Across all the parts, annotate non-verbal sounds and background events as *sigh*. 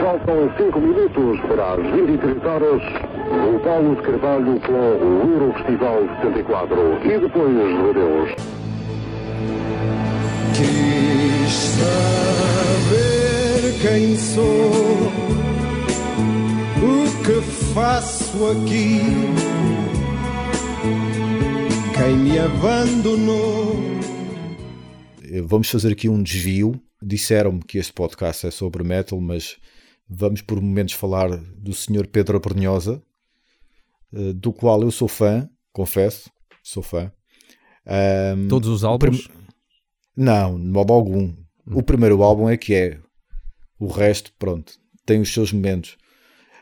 Faltam 5 minutos para as 23 horas. O Paulo de Carvalho com o Eurofestival 74. E depois, Deus. Quis saber quem sou, o que faço aqui, quem me abandonou. Vamos fazer aqui um desvio. Disseram-me que este podcast é sobre metal, mas vamos por momentos falar do Sr. Pedro Abrunhosa, eh, do qual eu sou fã, confesso, sou fã. Um, Todos os álbuns? Prim... Não, de modo algum. Hum. O primeiro álbum é que é. O resto, pronto, tem os seus momentos.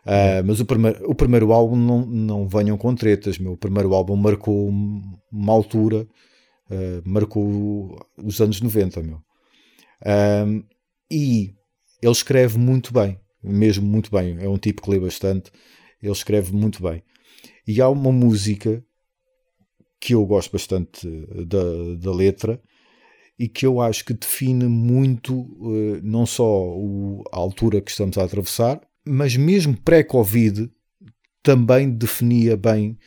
Uh, mas o, primeiro, o primeiro álbum não, não venham com tretas, meu. O primeiro álbum marcou uma altura, uh, marcou os anos 90, meu. Uh, e ele escreve muito bem mesmo muito bem. É um tipo que lê bastante, ele escreve muito bem. E há uma música que eu gosto bastante da, da letra e que eu acho que define muito uh, não só a altura que estamos a atravessar, mas mesmo pré-Covid também definia bem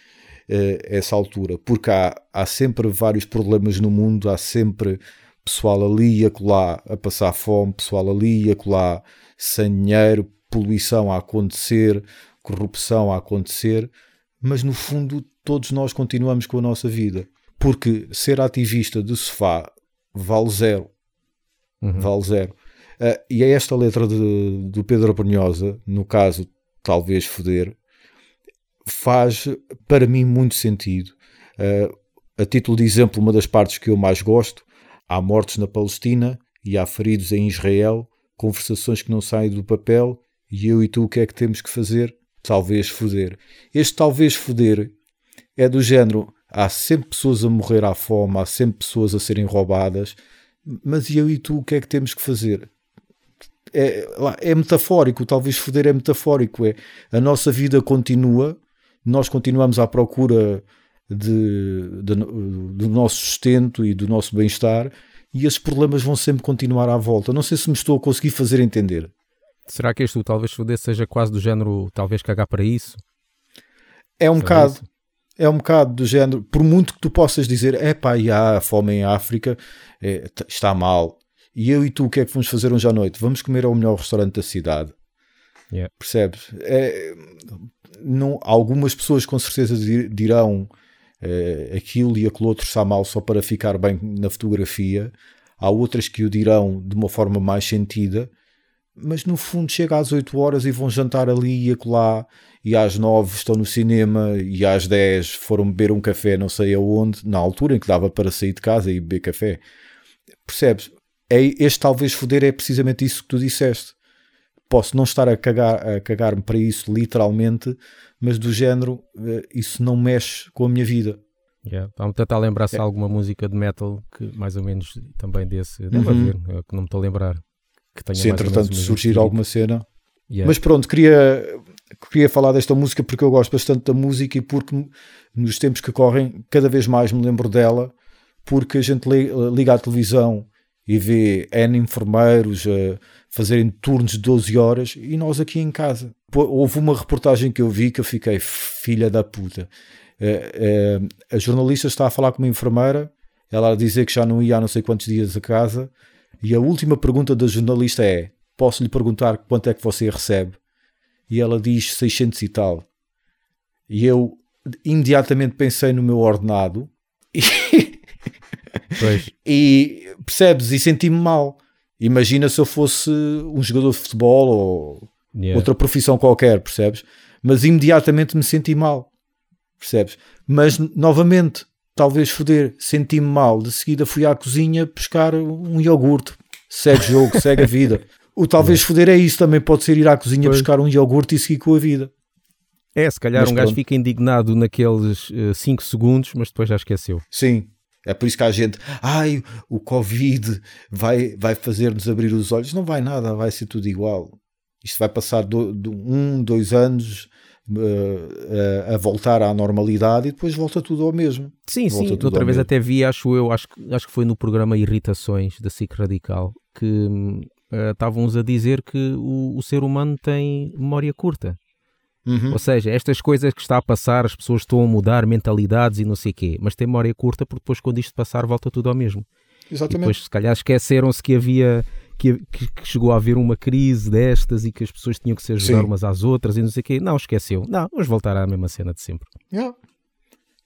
uh, essa altura, porque há, há sempre vários problemas no mundo, há sempre pessoal ali e acolá a passar fome, pessoal ali e acolá sem dinheiro, poluição a acontecer, corrupção a acontecer, mas no fundo todos nós continuamos com a nossa vida. Porque ser ativista de sofá vale zero. Uhum. Vale zero. Uh, e é esta letra de, do Pedro Abrunhosa, no caso, talvez foder, faz para mim muito sentido. Uh, a título de exemplo, uma das partes que eu mais gosto: há mortes na Palestina e há feridos em Israel, conversações que não saem do papel e eu e tu o que é que temos que fazer? Talvez foder. Este talvez foder é do género: há sempre pessoas a morrer à fome, há sempre pessoas a serem roubadas, mas eu e tu o que é que temos que fazer? É, é metafórico, talvez foder é metafórico. É a nossa vida continua, nós continuamos à procura de, de, do nosso sustento e do nosso bem-estar, e esses problemas vão sempre continuar à volta. Não sei se me estou a conseguir fazer entender. Será que este talvez foder seja quase do género talvez cagar para isso? É um bocado. Isso? É um bocado do género, por muito que tu possas dizer, é pá, há fome em África, é, está mal. E eu e tu, o que é que vamos fazer hoje à noite? Vamos comer ao melhor restaurante da cidade. Yeah. Percebes? É, não, algumas pessoas com certeza dirão é, aquilo e aquilo outro está mal só para ficar bem na fotografia. Há outras que o dirão de uma forma mais sentida mas no fundo chega às 8 horas e vão jantar ali e acolá, e às 9 estão no cinema, e às 10 foram beber um café não sei aonde, na altura em que dava para sair de casa e beber café. Percebes? É, este talvez foder é precisamente isso que tu disseste. Posso não estar a cagar a cagar-me para isso literalmente, mas do género, eh, isso não mexe com a minha vida. Yeah. Vamos tentar lembrar-se é. alguma música de metal que mais ou menos também desse. Deve uhum. haver, é que não me estou a lembrar que tenha Se entretanto surgir alguma cena. Yeah. Mas pronto, queria, queria falar desta música porque eu gosto bastante da música e porque nos tempos que correm cada vez mais me lembro dela porque a gente liga à televisão e vê N enfermeiros a fazerem turnos de 12 horas e nós aqui em casa. Houve uma reportagem que eu vi que eu fiquei filha da puta. Eh, eh, a jornalista está a falar com uma enfermeira, ela a dizer que já não ia há não sei quantos dias a casa e a última pergunta da jornalista é: Posso lhe perguntar quanto é que você recebe? E ela diz 600 e tal. E eu imediatamente pensei no meu ordenado *laughs* e, e percebes? E senti-me mal. Imagina se eu fosse um jogador de futebol ou yeah. outra profissão qualquer, percebes? Mas imediatamente me senti mal, percebes? Mas novamente, talvez foder, senti-me mal. De seguida fui à cozinha pescar um iogurte. Segue jogo, *laughs* segue a vida. O talvez foder é isso também, pode ser ir à cozinha pois. buscar um iogurte e seguir com a vida. É, se calhar mas um pronto. gajo fica indignado naqueles 5 uh, segundos, mas depois já esqueceu. Sim, é por isso que a gente, ai, o Covid vai, vai fazer-nos abrir os olhos. Não vai nada, vai ser tudo igual. Isto vai passar do, do um, dois anos, uh, a voltar à normalidade e depois volta tudo ao mesmo. Sim, volta sim. Outra vez mesmo. até vi, acho eu, acho, acho que foi no programa Irritações da SIC Radical, que uh, uh, estavam-nos a dizer que o, o ser humano tem memória curta. Uhum. Ou seja, estas coisas que está a passar, as pessoas estão a mudar mentalidades e não sei o quê, mas tem memória curta porque depois quando isto passar volta tudo ao mesmo. E Exatamente. depois se calhar esqueceram-se que havia que, que- que chegou a haver uma crise destas e que as pessoas tinham que se ajudar Sim. umas às outras e não sei o quê. Não, esqueceu. Não, vamos voltar à mesma cena de sempre. Yeah.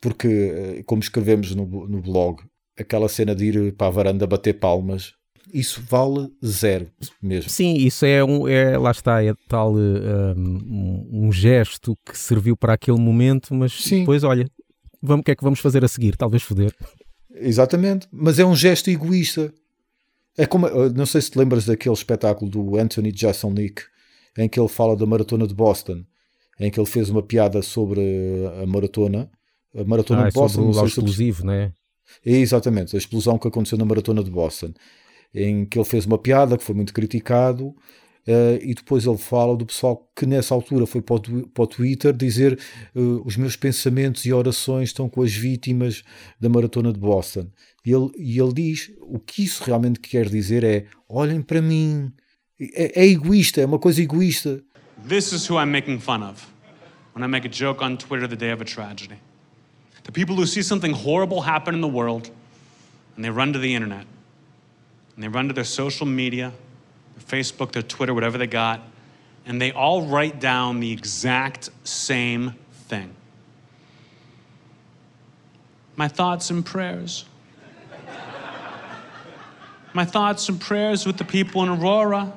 Porque, eh, como escrevemos no, no blog, aquela cena de ir para a varanda bater palmas, isso vale zero mesmo. Sim, isso é um, é, lá está, é tal eh, um, um gesto que serviu para aquele momento, mas Sim. depois, olha, vamos, o que é que vamos fazer a seguir? Talvez foder. Exatamente. Mas é um gesto egoísta. É como, eh, não sei se te lembras daquele espetáculo do Anthony Jeselnik, em que ele fala da maratona de Boston, em que ele fez uma piada sobre a maratona. A maratona Ah, é de Boston. sobre não o explosivo, né? É exatamente, a explosão que aconteceu na maratona de Boston, em que ele fez uma piada que foi muito criticado, eh, e depois ele fala do pessoal que nessa altura foi para o, para o Twitter dizer eh, os meus pensamentos e orações estão com as vítimas da maratona de Boston. E ele, e ele diz o que isso realmente quer dizer é olhem para mim. É, é egoísta, é uma coisa egoísta. This is who I'm making fun of when I make a joke on Twitter the day of a tragedy. The people who see something horrible happen in the world and they run to the internet and they run to their social media, their Facebook, their Twitter, whatever they got, and they all write down the exact same thing. My thoughts and prayers. My thoughts and prayers with the people in Aurora.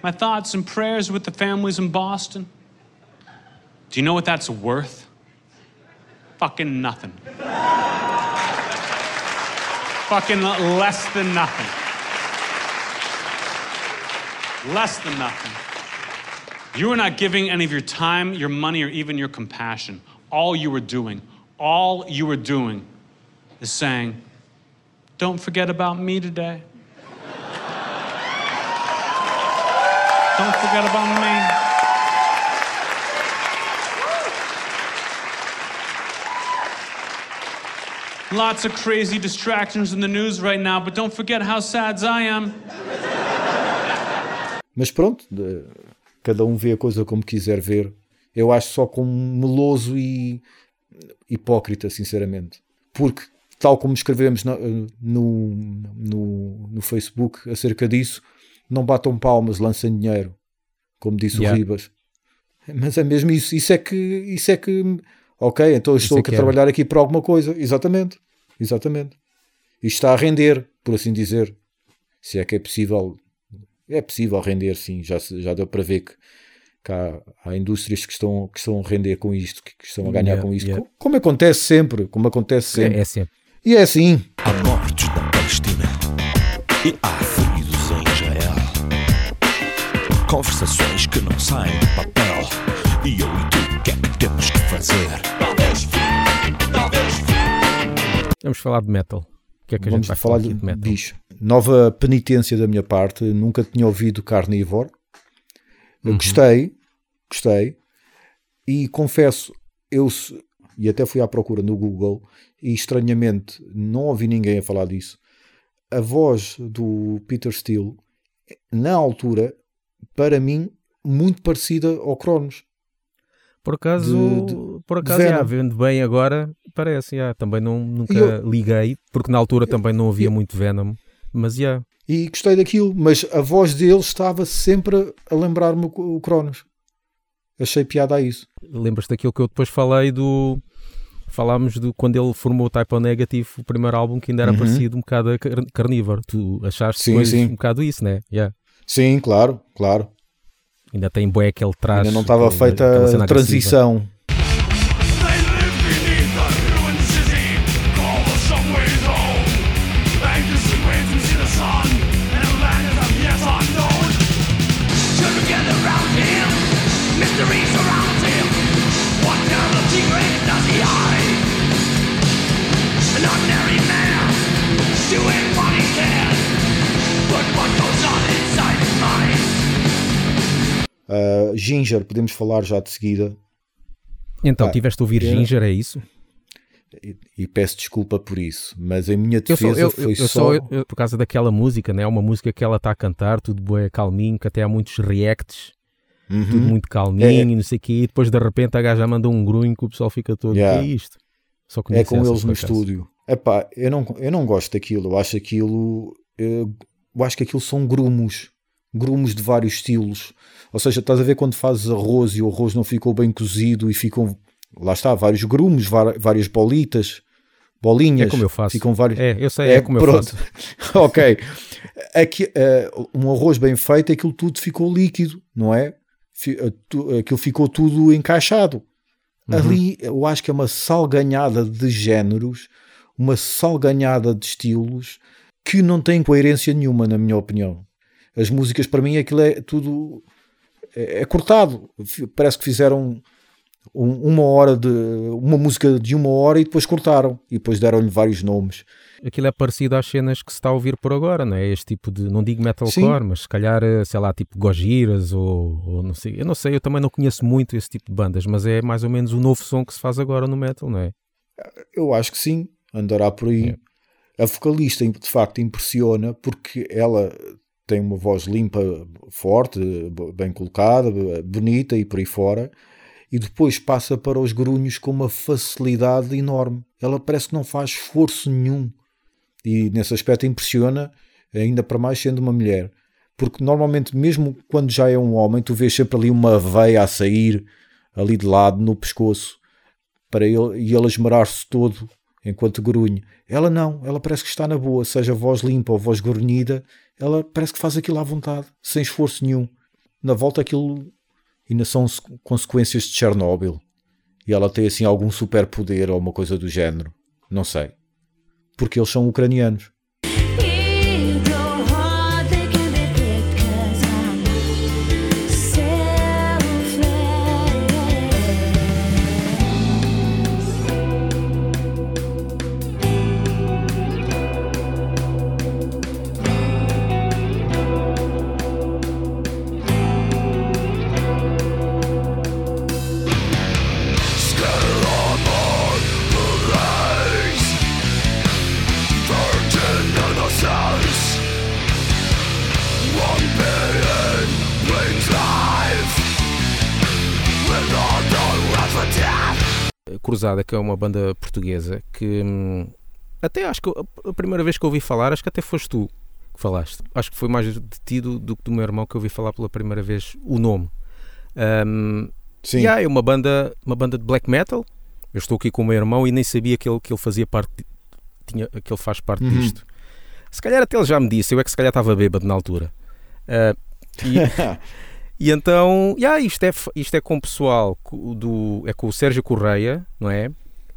My thoughts and prayers with the families in Boston. Do you know what that's worth? Fucking nothing. Fucking less than nothing. Less than nothing. You are not giving any of your time, your money, or even your compassion. All you are doing, all you are doing is saying, Don't forget about me today. Don't forget about me. Lots of crazy distractions in the news right now, but don't forget how sad I am. Mas pronto, de- cada um vê a coisa como quiser ver. Eu acho só como meloso e hipócrita, sinceramente. Porque, tal como escrevemos na- no, no, no Facebook acerca disso, não batam palmas, lancem dinheiro, como disse Yeah. o Ribas. Mas é mesmo isso. Isso é que, isso é que ok, então eu estou é a era. trabalhar aqui para alguma coisa. Exatamente, exatamente. Isto está a render, por assim dizer. Se é que é possível é possível render, sim. Já, já deu para ver que, que há, há indústrias que estão, que estão a render com isto, que, que estão a ganhar Yeah, com isto. yeah. Co- Como acontece sempre, como acontece sempre. É, é sempre. E é assim. Há mortos na Palestina e há feridos em Israel. Conversações que não saem do papel. E eu e tu, o que é que temos que fazer? Talvez, talvez. Vamos falar de metal. O que é que a Vamos gente vai falar falar de de bicho. Nova penitência da minha parte. Nunca tinha ouvido Carnivore. Uhum. Gostei, gostei. E confesso, eu e até fui à procura no Google e estranhamente não ouvi ninguém a falar disso. A voz do Peter Steele, na altura, para mim, muito parecida ao Cronos. Por acaso, de- de- por acaso, já, vendo bem agora, parece, já, também não, nunca eu- liguei, porque na altura também não havia eu- muito Venom, mas já, E gostei daquilo, mas a voz dele estava sempre a lembrar-me o Cronos. Achei piada a isso. lembras-te daquilo que eu depois falei do. Falámos do quando ele formou o Type O Negative, o primeiro álbum que ainda era Uhum. parecido um bocado a Car- Carnivore. Tu achaste Sim, sim. um bocado isso, né? Yeah. Sim, claro, claro. Ainda tem bué aquele traje. Ainda não estava feita a agressiva. transição. They Uh, Ginger, podemos falar já de seguida. Então, Ah, tiveste a ouvir é. Ginger, é isso? E, e peço desculpa por isso, mas a minha Eu defesa só, eu, foi eu, eu só. só- eu- eu- por causa daquela música, né? Uma música que ela está a cantar, tudo bué calminho, que até há muitos reacts, Uhum. tudo muito calminho É. e não sei o quê, e depois de repente a gaja manda um grunho que o pessoal fica todo, Yeah. que é isto? Só É com eles no estúdio. Epá, eu não, eu não gosto daquilo. Eu acho aquilo. Eu, eu acho que aquilo são grumos. Grumos de vários estilos. Ou seja, estás a ver quando fazes arroz e o arroz não ficou bem cozido e ficam. Lá está, vários grumos, várias bolitas, bolinhas. É como eu faço. Ficam vários. É, eu sei, é, como eu pronto. faço. *laughs* ok. Aqui, eh, um arroz bem feito, aquilo tudo ficou líquido, não é? Eh, Aquilo ficou tudo encaixado. Uhum. Ali eu acho que é uma salganhada de géneros, uma salganhada de estilos que não tem coerência nenhuma, na minha opinião. As músicas, para mim, aquilo é tudo. É, é cortado. Parece que fizeram uma hora de. uma música de uma hora e depois cortaram. E depois deram-lhe vários nomes. Aquilo é parecido às cenas que se está a ouvir por agora, não é? Este tipo de, não digo metalcore, mas se calhar, eh, sei lá, tipo Gojiras ou, ou não sei. Eu não sei, eu também não conheço muito esse tipo de bandas, mas é mais ou menos o novo som que se faz agora no metal, não é? Eu acho que sim, andará por aí. A vocalista, de facto, impressiona porque ela tem uma voz limpa, forte, bem colocada, bonita e por aí fora, e depois passa para os grunhos com uma facilidade enorme. Ela parece que não faz esforço nenhum. E nesse aspecto impressiona, ainda para mais sendo uma mulher. Porque normalmente, mesmo quando já é um homem, tu vês sempre ali uma veia a sair ali de lado no pescoço para ele e ele esmerar-se todo enquanto grunhe. Ela não, ela parece que está na boa, seja voz limpa ou voz grunhida, ela parece que faz aquilo à vontade, sem esforço nenhum. Na volta aquilo ainda são se- consequências de Chernobyl. E ela tem assim algum superpoder ou uma coisa do género. Não sei. Porque eles são ucranianos. Cruzada, que é uma banda portuguesa que hum, até acho que a- primeira vez que ouvi falar, acho que até foste tu que falaste. Acho que foi mais de ti do, do que do meu irmão que ouvi falar pela primeira vez o nome. Hum, Sim. E há é uma banda, uma banda de black metal. Eu estou aqui com o meu irmão e nem sabia que ele, que ele fazia parte, tinha, que ele faz parte Uhum. disto. Se calhar até ele já me disse, eu é que se calhar estava bêbado na altura. Ah, e, *laughs* e então, yeah, isto, é, isto é com o pessoal do, é com o Sérgio Correia, não é?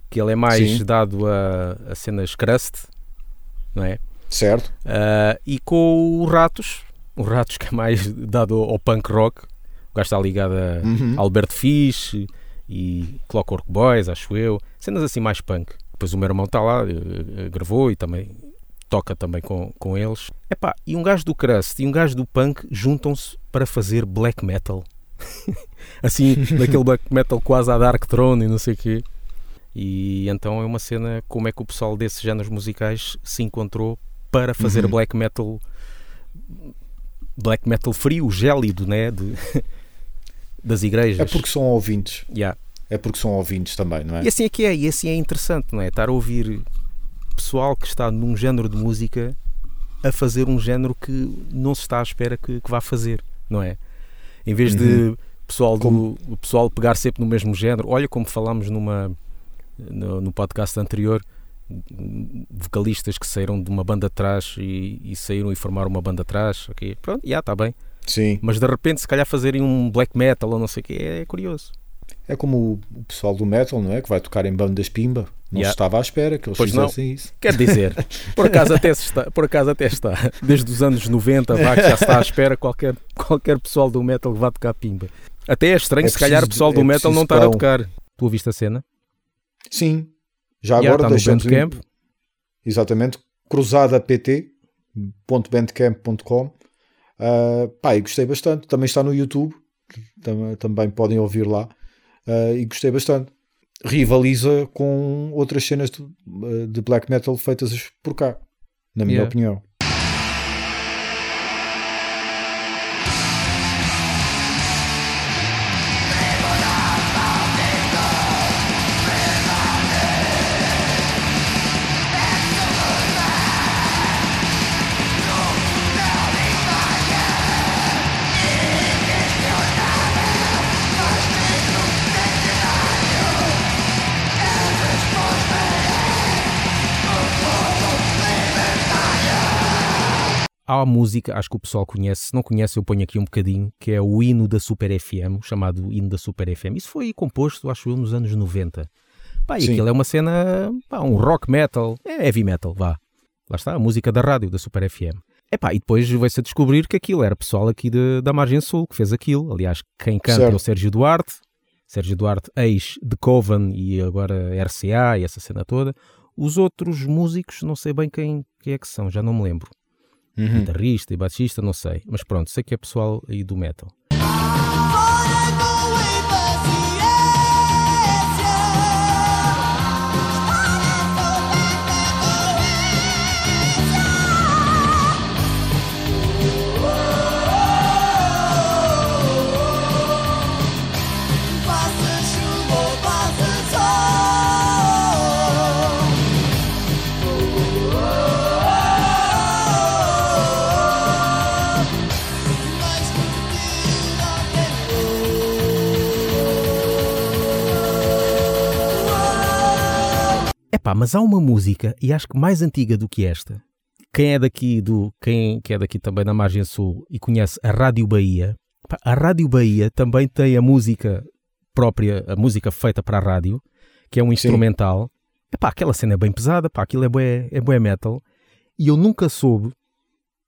Que ele é mais Sim. dado a, a cenas crust, não é? certo? Ah, e com o Ratos, o Ratos que é mais *laughs* dado ao punk rock, o gajo está ligado a Uhum. Albert Fish e Clockwork Boys, acho eu, cenas assim mais punk. Depois o meu irmão está lá, eh, eh, gravou e também toca também com, com eles. Epá, e um gajo do crust e um gajo do punk juntam-se para fazer black metal. *laughs* assim, daquele black metal quase à Dark Throne e não sei o quê. E então é uma cena como é que o pessoal desses géneros musicais se encontrou para fazer Uhum. black metal black metal frio, gélido, né? De, *laughs* das igrejas. É porque são ouvintes. Yeah. É porque são ouvintes também, não é? E assim é que é, e assim é interessante, não é? Estar a ouvir pessoal que está num género de música a fazer um género que não se está à espera que, que vá fazer, não é? Em vez de pessoal do, Como- o pessoal pegar sempre no mesmo género, olha como falámos numa, no, no podcast anterior, vocalistas que saíram de uma banda atrás e, e saíram e formaram uma banda atrás, ok? Pronto, já está bem. Sim. Mas de repente, se calhar fazerem um black metal ou não sei o que, é curioso. É como o, o pessoal do metal, não é? Que vai tocar em bandas pimba. Não Yeah. se estava à espera que eles Pois não. fizessem isso. Quer dizer, *laughs* por acaso até se está, por acaso até está. Desde os anos 90, vá que já se está à espera qualquer, qualquer pessoal do metal que vá tocar pimba. Até é estranho É se calhar o pessoal do é metal não estar a tocar. Tu ouviste a cena? Sim. Já Já agora está no deixamos Bandcamp. Exatamente. cruzadapt.bandcamp.com uh, Pá, e gostei bastante. Também está no YouTube. Tam- também podem ouvir lá. Uh, e gostei bastante. rivaliza com outras cenas de, eh, de black metal feitas por cá, na minha Yeah. opinião. Há a música, acho que o pessoal conhece, se não conhece, eu ponho aqui um bocadinho, que é o hino da Super FM, chamado hino da Super FM. Isso foi composto, acho eu, nos anos 90. Pá, e Sim. aquilo é uma cena, pá, um rock metal, é heavy metal, vá. Lá está, a música da rádio, da Super FM. Epá, e depois vai-se a descobrir que aquilo era pessoal aqui de- da Margem Sul que fez aquilo. Aliás, quem canta Certo. é o Sérgio Duarte. Sérgio Duarte, ex de Coven e agora RCA e essa cena toda. Os outros músicos, não sei bem quem, quem é que são, já não me lembro. Uhum. Guitarrista e baixista, não sei. Mas pronto, sei que é pessoal aí do metal. Epá, mas há uma música, e acho que mais antiga do que esta. Quem é daqui do quem que é daqui também da margem sul e conhece a Rádio Bahia, epá, a Rádio Bahia também tem a música própria, a música feita para a rádio, que é um instrumental. Epá, aquela cena é bem pesada, pá, aquilo é bué, é bué metal. E eu nunca soube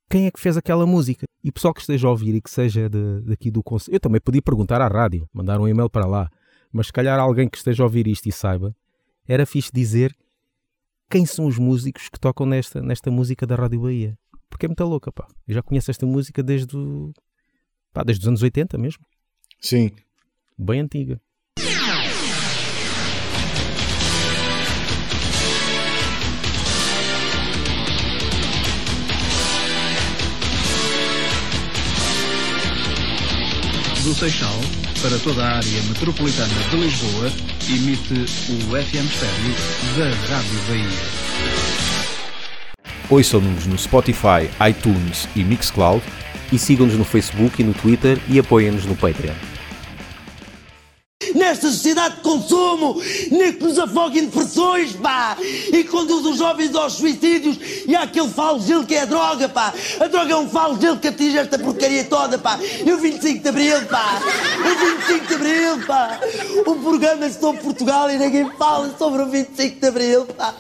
quem é que fez aquela música. E o pessoal que esteja a ouvir e que seja de, daqui do conselho, eu também podia perguntar à rádio, mandar um e-mail para lá. Mas se calhar alguém que esteja a ouvir isto e saiba, era fixe dizer quem são os músicos que tocam nesta, nesta música da Rádio Bahia. Porque é muito louca, pá. Eu já conheço esta música desde, o- pá, desde os anos 80 mesmo. Sim. Bem antiga. Do Seixal, para toda a área metropolitana de Lisboa, emite o FM Estéreo da Rádio Bahia. Ouçam-nos no Spotify, iTunes e Mixcloud. E sigam-nos no Facebook e no Twitter e apoiem-nos no Patreon. Nesta sociedade de consumo, nem que nos afogue em depressões, pá! E conduz os jovens aos suicídios e àquele flagelo que é a droga, pá! A droga é um flagelo que atinge esta porcaria toda, pá! E o 25 de Abril, pá! O 25 de Abril, pá! O programa sobre Portugal e ninguém fala sobre o 25 de Abril, pá!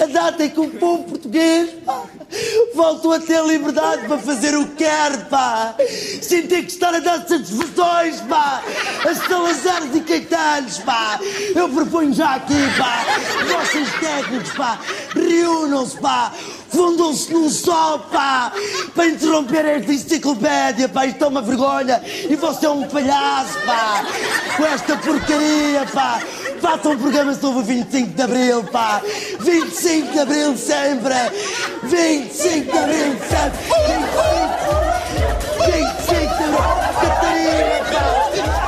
A data em que o povo português, pá, voltou a ter liberdade para fazer o que quer, pá! Sem ter que estar a dar satisfações, pá! A Salazares e Caetanos, pá! Eu proponho já aqui, pá! Vocês técnicos, pá! Reúnam-se, pá! Fundam-se num só, pá! Para interromper esta enciclopédia, pá! Isto é uma vergonha! E você é um palhaço, pá! Com esta porcaria, pá! Façam programa sobre o 25 de Abril, pá! 25 de Abril sempre! 25 de Abril sempre! 25, 25 de Abril! Catarina, pá!